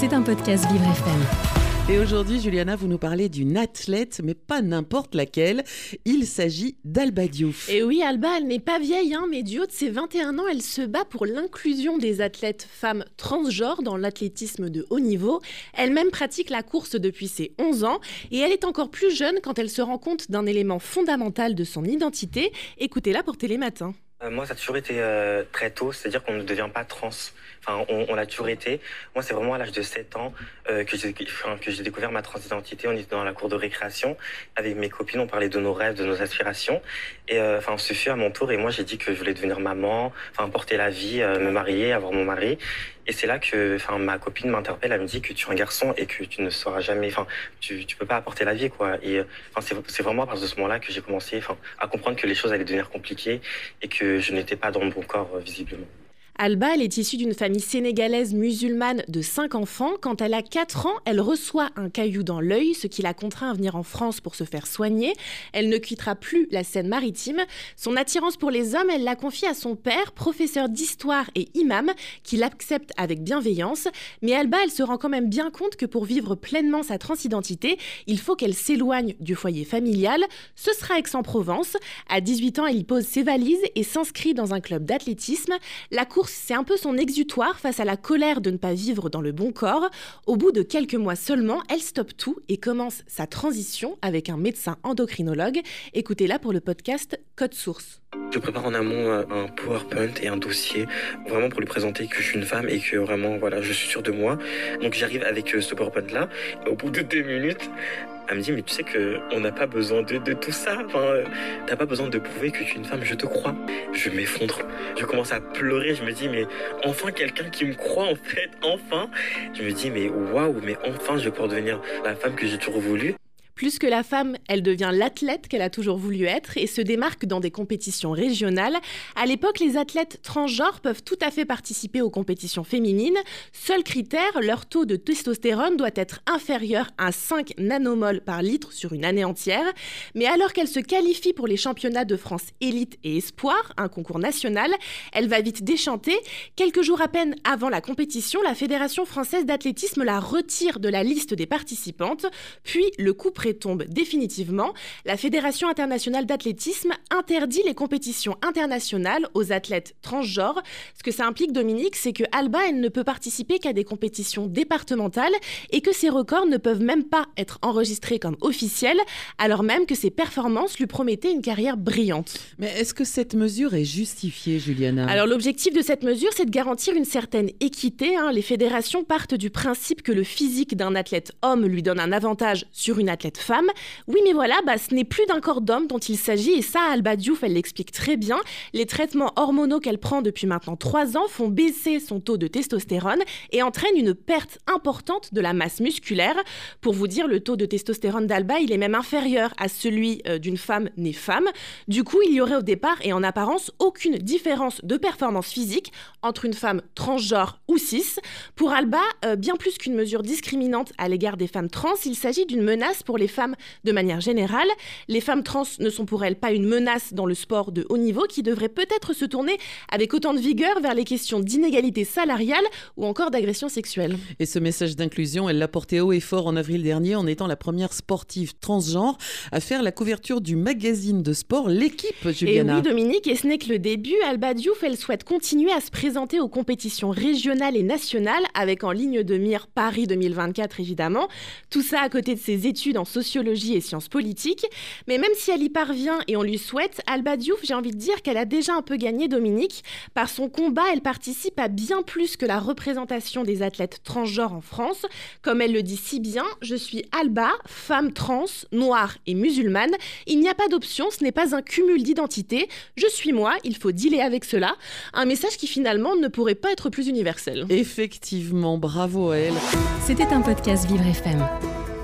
C'est un podcast Vivre FM. Et aujourd'hui, Juliana, vous nous parlez d'une athlète, mais pas n'importe laquelle. Il s'agit d'Alba Diouf. Et oui, Alba, elle n'est pas vieille, hein, mais du haut de ses 21 ans, elle se bat pour l'inclusion des athlètes femmes transgenres dans l'athlétisme de haut niveau. Elle-même pratique la course depuis ses 11 ans et elle est encore plus jeune quand elle se rend compte d'un élément fondamental de son identité. Écoutez-la pour Télématin. Euh, moi, ça a toujours été euh, très tôt, c'est-à-dire qu'on ne devient pas trans. Enfin, on, on l'a toujours été. Moi, c'est vraiment à l'âge de 7 ans euh, que j'ai enfin, découvert ma transidentité. On était dans la cour de récréation avec mes copines, on parlait de nos rêves, de nos aspirations. Et euh, enfin, ce fut à mon tour et moi, j'ai dit que je voulais devenir maman, enfin, porter la vie, euh, me marier, avoir mon mari. Et c'est là que, enfin, ma copine m'interpelle, elle me dit que tu es un garçon et que tu ne sauras jamais, enfin, tu, tu peux pas apporter la vie, quoi. Et enfin, c'est, vraiment à partir de ce moment-là que j'ai commencé, à comprendre que les choses allaient devenir compliquées et que je n'étais pas dans bon corps, visiblement. Alba, elle est issue d'une famille sénégalaise musulmane de 5 enfants. Quand elle a 4 ans, elle reçoit un caillou dans l'œil, ce qui la contraint à venir en France pour se faire soigner. Elle ne quittera plus la Seine-Maritime. Son attirance pour les hommes, elle l'a confie à son père, professeur d'histoire et imam, qui l'accepte avec bienveillance. Mais Alba, elle se rend quand même bien compte que pour vivre pleinement sa transidentité, il faut qu'elle s'éloigne du foyer familial. Ce sera Aix-en-Provence. À 18 ans, elle y pose ses valises et s'inscrit dans un club d'athlétisme. La c'est un peu son exutoire face à la colère de ne pas vivre dans le bon corps. Au bout de quelques mois seulement, elle stoppe tout et commence sa transition avec un médecin endocrinologue. Écoutez-la pour le podcast Code Source. Je prépare en amont euh, un PowerPoint et un dossier vraiment pour lui présenter que je suis une femme et que vraiment voilà je suis sûre de moi. Donc j'arrive avec euh, ce PowerPoint là. Au bout de deux minutes, elle me dit mais tu sais que on n'a pas besoin de, de, tout ça. Enfin, euh, t'as pas besoin de prouver que tu es une femme. Je te crois. Je m'effondre. Je commence à pleurer. Je me dis mais enfin quelqu'un qui me croit en fait. Enfin. Je me dis mais waouh mais enfin je vais pouvoir devenir la femme que j'ai toujours voulu. Plus que la femme, elle devient l'athlète qu'elle a toujours voulu être et se démarque dans des compétitions régionales. À l'époque, les athlètes transgenres peuvent tout à fait participer aux compétitions féminines. Seul critère, leur taux de testostérone doit être inférieur à 5 nanomoles par litre sur une année entière. Mais alors qu'elle se qualifie pour les championnats de France élite et espoir, un concours national, elle va vite déchanter. Quelques jours à peine avant la compétition, la Fédération française d'athlétisme la retire de la liste des participantes, puis le coup tombe définitivement, la Fédération internationale d'athlétisme interdit les compétitions internationales aux athlètes transgenres. Ce que ça implique, Dominique, c'est que Alba, elle ne peut participer qu'à des compétitions départementales et que ses records ne peuvent même pas être enregistrés comme officiels, alors même que ses performances lui promettaient une carrière brillante. Mais est-ce que cette mesure est justifiée, Juliana? Alors l'objectif de cette mesure, c'est de garantir une certaine équité. Hein. Les fédérations partent du principe que le physique d'un athlète homme lui donne un avantage sur une athlète femme. Oui, mais voilà, bah, ce n'est plus d'un corps d'homme dont il s'agit, et ça, Alba Diouf, elle l'explique très bien. Les traitements hormonaux qu'elle prend depuis maintenant trois ans font baisser son taux de testostérone et entraînent une perte importante de la masse musculaire. Pour vous dire, le taux de testostérone d'Alba, il est même inférieur à celui euh, d'une femme née femme. Du coup, il y aurait au départ et en apparence aucune différence de performance physique entre une femme transgenre ou cis. Pour Alba, euh, bien plus qu'une mesure discriminante à l'égard des femmes trans, il s'agit d'une menace pour les femmes de manière générale. Les femmes trans ne sont pour elles pas une menace dans le sport de haut niveau qui devrait peut-être se tourner avec autant de vigueur vers les questions d'inégalité salariale ou encore d'agression sexuelle. Et ce message d'inclusion, elle l'a porté haut et fort en avril dernier en étant la première sportive transgenre à faire la couverture du magazine de sport L'équipe, Juliana. Et oui, Dominique, et ce n'est que le début. Alba Diouf, elle souhaite continuer à se présenter aux compétitions régionales et nationales avec en ligne de mire Paris 2024, évidemment. Tout ça à côté de ses études en sociologie et sciences politiques. Mais même si elle y parvient et on lui souhaite, Alba Diouf, j'ai envie de dire qu'elle a déjà un peu gagné Dominique. Par son combat, elle participe à bien plus que la représentation des athlètes transgenres en France. Comme elle le dit si bien, je suis Alba, femme trans, noire et musulmane. Il n'y a pas d'option, ce n'est pas un cumul d'identité. Je suis moi, il faut dealer avec cela. Un message qui finalement ne pourrait pas être plus universel. Effectivement, bravo à elle. C'était un podcast Vivre FM.